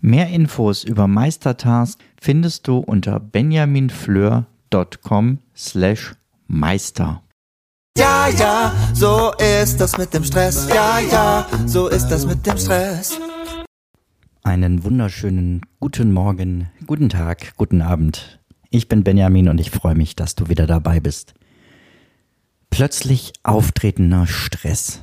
Mehr Infos über Meistertask findest du unter benjaminfleur.com slash meister. Ja, ja, so ist das mit dem Stress. Ja, ja, so ist das mit dem Stress. Einen wunderschönen guten Morgen, guten Tag, guten Abend. Ich bin Benjamin und ich freue mich, dass du wieder dabei bist. Plötzlich auftretender Stress.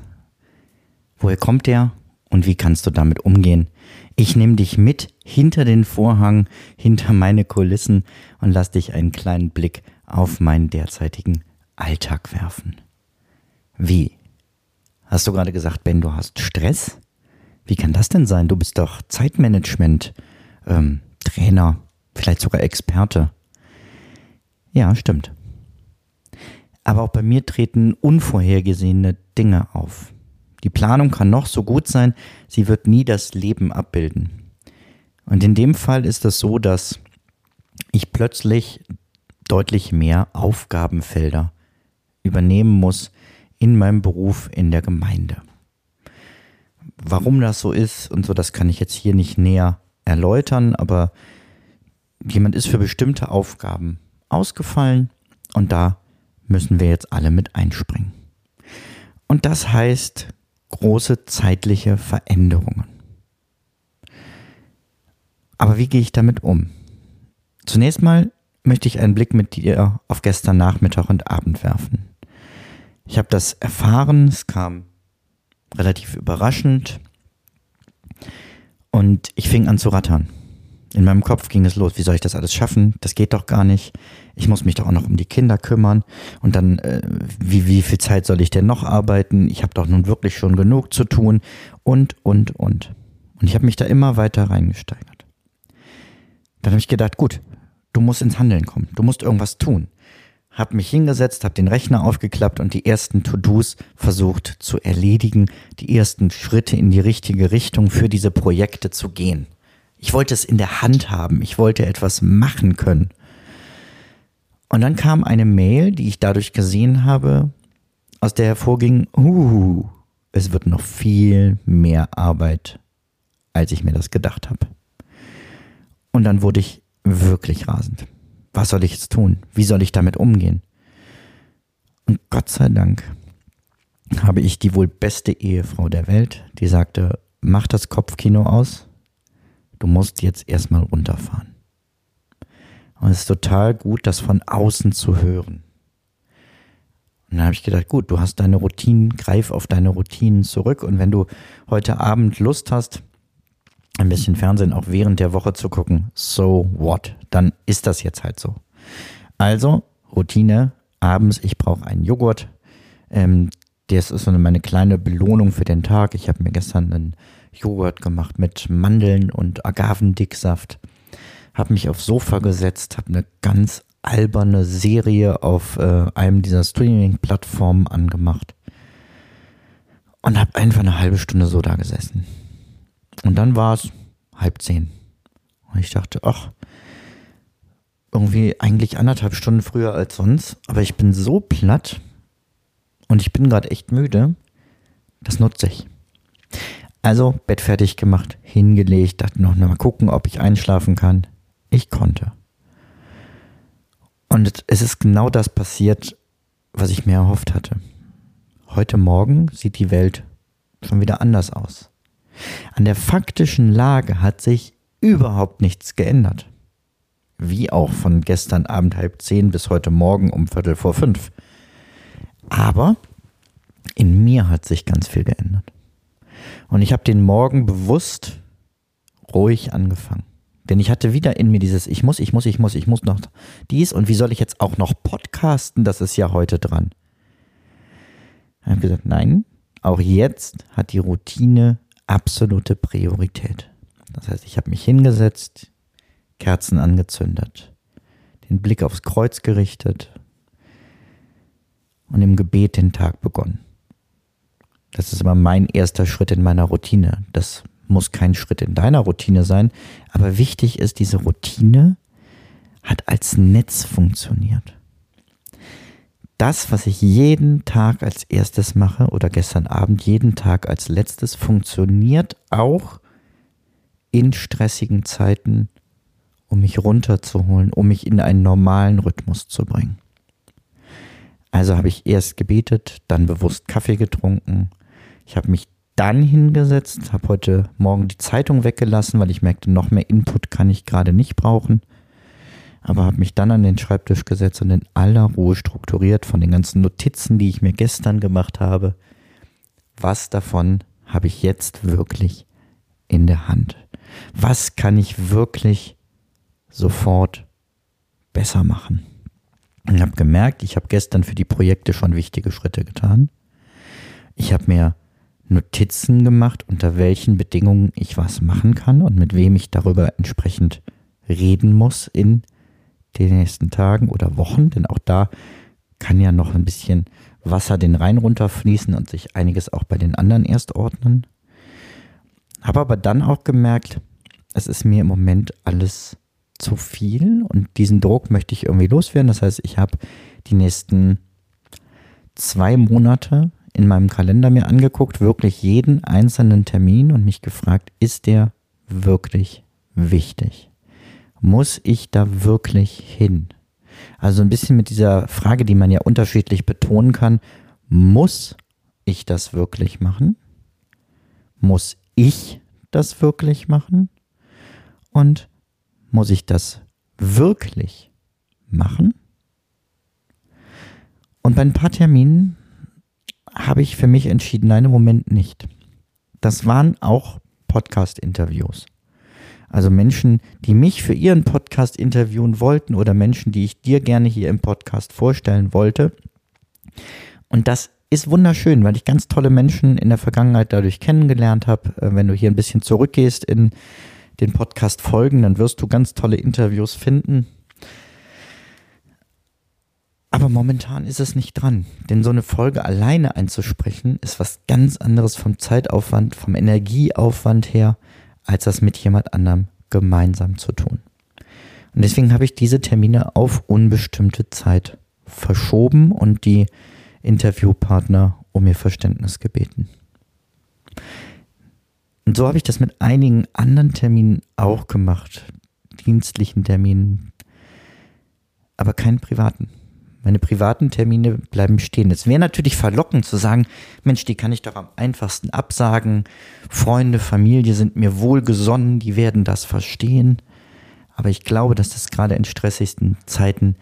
Woher kommt der und wie kannst du damit umgehen? Ich nehme dich mit hinter den Vorhang, hinter meine Kulissen und lass dich einen kleinen Blick auf meinen derzeitigen Alltag werfen. Wie? Hast du gerade gesagt, Ben, du hast Stress? Wie kann das denn sein? Du bist doch Zeitmanagement, ähm, Trainer, vielleicht sogar Experte. Ja, stimmt. Aber auch bei mir treten unvorhergesehene Dinge auf. Die Planung kann noch so gut sein, sie wird nie das Leben abbilden. Und in dem Fall ist es so, dass ich plötzlich deutlich mehr Aufgabenfelder übernehmen muss in meinem Beruf in der Gemeinde. Warum das so ist und so, das kann ich jetzt hier nicht näher erläutern, aber jemand ist für bestimmte Aufgaben ausgefallen und da müssen wir jetzt alle mit einspringen. Und das heißt große zeitliche Veränderungen. Aber wie gehe ich damit um? Zunächst mal möchte ich einen Blick mit dir auf gestern Nachmittag und Abend werfen. Ich habe das erfahren, es kam relativ überraschend und ich fing an zu rattern. In meinem Kopf ging es los, wie soll ich das alles schaffen? Das geht doch gar nicht. Ich muss mich doch auch noch um die Kinder kümmern. Und dann, äh, wie, wie viel Zeit soll ich denn noch arbeiten? Ich habe doch nun wirklich schon genug zu tun. Und, und, und. Und ich habe mich da immer weiter reingesteigert. Dann habe ich gedacht, gut, du musst ins Handeln kommen. Du musst irgendwas tun. Hab mich hingesetzt, hab den Rechner aufgeklappt und die ersten To-Dos versucht zu erledigen, die ersten Schritte in die richtige Richtung für diese Projekte zu gehen. Ich wollte es in der Hand haben. Ich wollte etwas machen können. Und dann kam eine Mail, die ich dadurch gesehen habe, aus der hervorging, uh, es wird noch viel mehr Arbeit, als ich mir das gedacht habe. Und dann wurde ich wirklich rasend. Was soll ich jetzt tun? Wie soll ich damit umgehen? Und Gott sei Dank habe ich die wohl beste Ehefrau der Welt, die sagte, mach das Kopfkino aus, du musst jetzt erstmal runterfahren. Und es ist total gut, das von außen zu hören. Und dann habe ich gedacht, gut, du hast deine Routinen, greif auf deine Routinen zurück. Und wenn du heute Abend Lust hast, ein bisschen Fernsehen auch während der Woche zu gucken, so what? Dann ist das jetzt halt so. Also, Routine, abends, ich brauche einen Joghurt. Ähm, das ist so meine kleine Belohnung für den Tag. Ich habe mir gestern einen Joghurt gemacht mit Mandeln und Agavendicksaft. Habe mich aufs Sofa gesetzt, habe eine ganz alberne Serie auf äh, einem dieser Streaming-Plattformen angemacht und habe einfach eine halbe Stunde so da gesessen. Und dann war es halb zehn. Und ich dachte, ach, irgendwie eigentlich anderthalb Stunden früher als sonst, aber ich bin so platt und ich bin gerade echt müde, das nutze ich. Also Bett fertig gemacht, hingelegt, dachte noch mal gucken, ob ich einschlafen kann. Ich konnte. Und es ist genau das passiert, was ich mir erhofft hatte. Heute Morgen sieht die Welt schon wieder anders aus. An der faktischen Lage hat sich überhaupt nichts geändert. Wie auch von gestern Abend halb zehn bis heute Morgen um Viertel vor fünf. Aber in mir hat sich ganz viel geändert. Und ich habe den Morgen bewusst ruhig angefangen. Denn ich hatte wieder in mir dieses, ich muss, ich muss, ich muss, ich muss noch dies und wie soll ich jetzt auch noch podcasten? Das ist ja heute dran. Ich habe gesagt, nein, auch jetzt hat die Routine absolute Priorität. Das heißt, ich habe mich hingesetzt, Kerzen angezündet, den Blick aufs Kreuz gerichtet und im Gebet den Tag begonnen. Das ist aber mein erster Schritt in meiner Routine. Das muss kein Schritt in deiner Routine sein, aber wichtig ist, diese Routine hat als Netz funktioniert. Das, was ich jeden Tag als erstes mache oder gestern Abend jeden Tag als letztes, funktioniert auch in stressigen Zeiten, um mich runterzuholen, um mich in einen normalen Rhythmus zu bringen. Also habe ich erst gebetet, dann bewusst Kaffee getrunken. Ich habe mich dann hingesetzt, habe heute Morgen die Zeitung weggelassen, weil ich merkte, noch mehr Input kann ich gerade nicht brauchen aber habe mich dann an den Schreibtisch gesetzt und in aller Ruhe strukturiert von den ganzen Notizen, die ich mir gestern gemacht habe. Was davon habe ich jetzt wirklich in der Hand? Was kann ich wirklich sofort besser machen? Und habe gemerkt, ich habe gestern für die Projekte schon wichtige Schritte getan. Ich habe mir Notizen gemacht, unter welchen Bedingungen ich was machen kann und mit wem ich darüber entsprechend reden muss in den nächsten Tagen oder Wochen, denn auch da kann ja noch ein bisschen Wasser den Rhein runterfließen und sich einiges auch bei den anderen erst ordnen. Habe aber dann auch gemerkt, es ist mir im Moment alles zu viel und diesen Druck möchte ich irgendwie loswerden. Das heißt, ich habe die nächsten zwei Monate in meinem Kalender mir angeguckt, wirklich jeden einzelnen Termin und mich gefragt, ist der wirklich wichtig? muss ich da wirklich hin? Also ein bisschen mit dieser Frage, die man ja unterschiedlich betonen kann, muss ich das wirklich machen? Muss ich das wirklich machen? Und muss ich das wirklich machen? Und bei ein paar Terminen habe ich für mich entschieden, nein, im Moment nicht. Das waren auch Podcast-Interviews. Also Menschen, die mich für ihren Podcast interviewen wollten oder Menschen, die ich dir gerne hier im Podcast vorstellen wollte. Und das ist wunderschön, weil ich ganz tolle Menschen in der Vergangenheit dadurch kennengelernt habe. Äh, wenn du hier ein bisschen zurückgehst in den Podcast folgen, dann wirst du ganz tolle Interviews finden. Aber momentan ist es nicht dran, denn so eine Folge alleine einzusprechen ist was ganz anderes vom Zeitaufwand, vom Energieaufwand her als das mit jemand anderem gemeinsam zu tun. Und deswegen habe ich diese Termine auf unbestimmte Zeit verschoben und die Interviewpartner um ihr Verständnis gebeten. Und so habe ich das mit einigen anderen Terminen auch gemacht, dienstlichen Terminen, aber keinen privaten. Meine privaten Termine bleiben stehen. Es wäre natürlich verlockend zu sagen, Mensch, die kann ich doch am einfachsten absagen. Freunde, Familie sind mir wohlgesonnen, die werden das verstehen. Aber ich glaube, dass das gerade in stressigsten Zeiten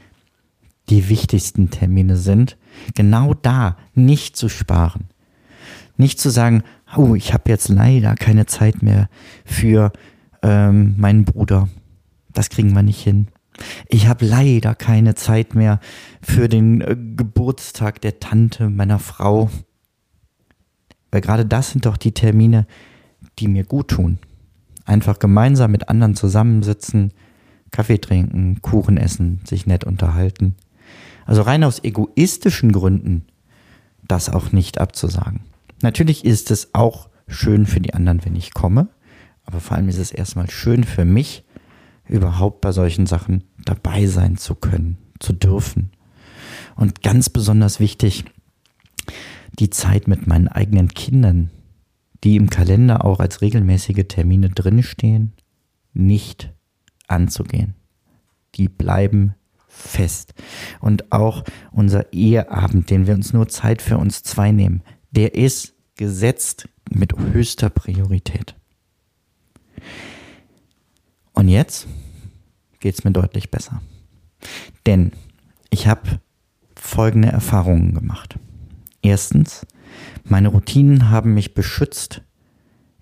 die wichtigsten Termine sind. Genau da nicht zu sparen. Nicht zu sagen, oh, ich habe jetzt leider keine Zeit mehr für ähm, meinen Bruder. Das kriegen wir nicht hin. Ich habe leider keine Zeit mehr für den äh, Geburtstag der Tante meiner Frau. Weil gerade das sind doch die Termine, die mir gut tun. Einfach gemeinsam mit anderen zusammensitzen, Kaffee trinken, Kuchen essen, sich nett unterhalten. Also rein aus egoistischen Gründen das auch nicht abzusagen. Natürlich ist es auch schön für die anderen, wenn ich komme, aber vor allem ist es erstmal schön für mich, überhaupt bei solchen Sachen dabei sein zu können, zu dürfen. Und ganz besonders wichtig, die Zeit mit meinen eigenen Kindern, die im Kalender auch als regelmäßige Termine drinstehen, nicht anzugehen. Die bleiben fest. Und auch unser Eheabend, den wir uns nur Zeit für uns zwei nehmen, der ist gesetzt mit höchster Priorität. Und jetzt geht es mir deutlich besser. Denn ich habe folgende Erfahrungen gemacht. Erstens, meine Routinen haben mich beschützt,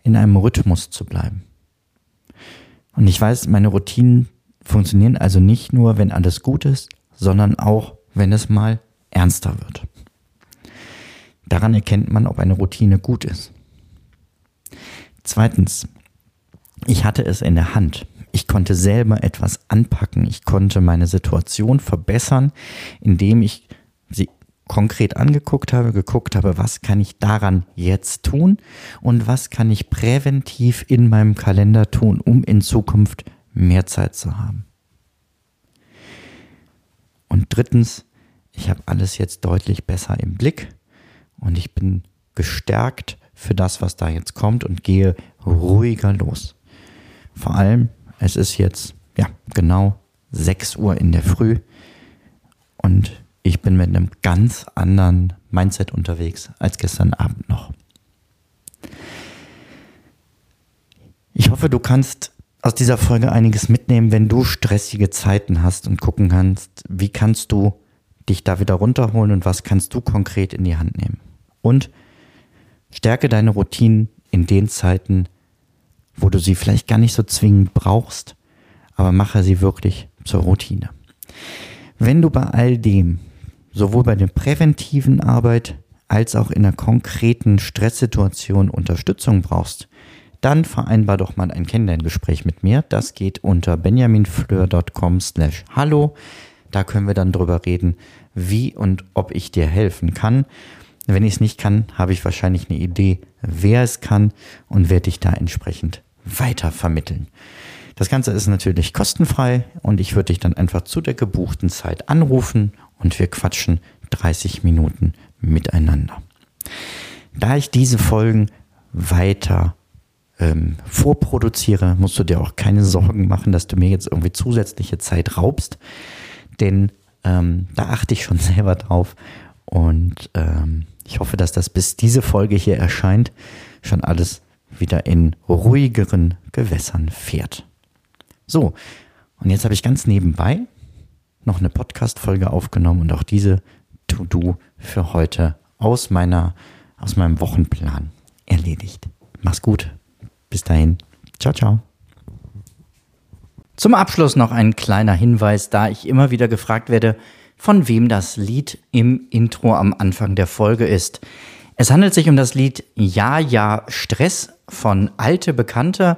in einem Rhythmus zu bleiben. Und ich weiß, meine Routinen funktionieren also nicht nur, wenn alles gut ist, sondern auch, wenn es mal ernster wird. Daran erkennt man, ob eine Routine gut ist. Zweitens, ich hatte es in der Hand. Ich konnte selber etwas anpacken. Ich konnte meine Situation verbessern, indem ich sie konkret angeguckt habe, geguckt habe, was kann ich daran jetzt tun und was kann ich präventiv in meinem Kalender tun, um in Zukunft mehr Zeit zu haben. Und drittens, ich habe alles jetzt deutlich besser im Blick und ich bin gestärkt für das, was da jetzt kommt und gehe ruhiger los. Vor allem, es ist jetzt ja genau 6 Uhr in der Früh und ich bin mit einem ganz anderen Mindset unterwegs als gestern Abend noch. Ich hoffe, du kannst aus dieser Folge einiges mitnehmen, wenn du stressige Zeiten hast und gucken kannst, wie kannst du dich da wieder runterholen und was kannst du konkret in die Hand nehmen. Und stärke deine Routinen in den Zeiten, wo du sie vielleicht gar nicht so zwingend brauchst, aber mache sie wirklich zur Routine. Wenn du bei all dem sowohl bei der präventiven Arbeit als auch in einer konkreten Stresssituation Unterstützung brauchst, dann vereinbar doch mal ein Kennenlerngespräch mit mir. Das geht unter benjaminfleur.com slash hallo. Da können wir dann drüber reden, wie und ob ich dir helfen kann. Wenn ich es nicht kann, habe ich wahrscheinlich eine Idee, wer es kann und werde dich da entsprechend weiter vermitteln. Das Ganze ist natürlich kostenfrei und ich würde dich dann einfach zu der gebuchten Zeit anrufen und wir quatschen 30 Minuten miteinander. Da ich diese Folgen weiter ähm, vorproduziere, musst du dir auch keine Sorgen machen, dass du mir jetzt irgendwie zusätzliche Zeit raubst, denn ähm, da achte ich schon selber drauf und ähm, ich hoffe, dass das bis diese Folge hier erscheint, schon alles wieder in ruhigeren Gewässern fährt. So, und jetzt habe ich ganz nebenbei noch eine Podcast-Folge aufgenommen und auch diese To-Do für heute aus meiner, aus meinem Wochenplan erledigt. Mach's gut. Bis dahin. Ciao, ciao. Zum Abschluss noch ein kleiner Hinweis, da ich immer wieder gefragt werde, von wem das Lied im Intro am Anfang der Folge ist. Es handelt sich um das Lied Ja, ja, Stress von Alte Bekannte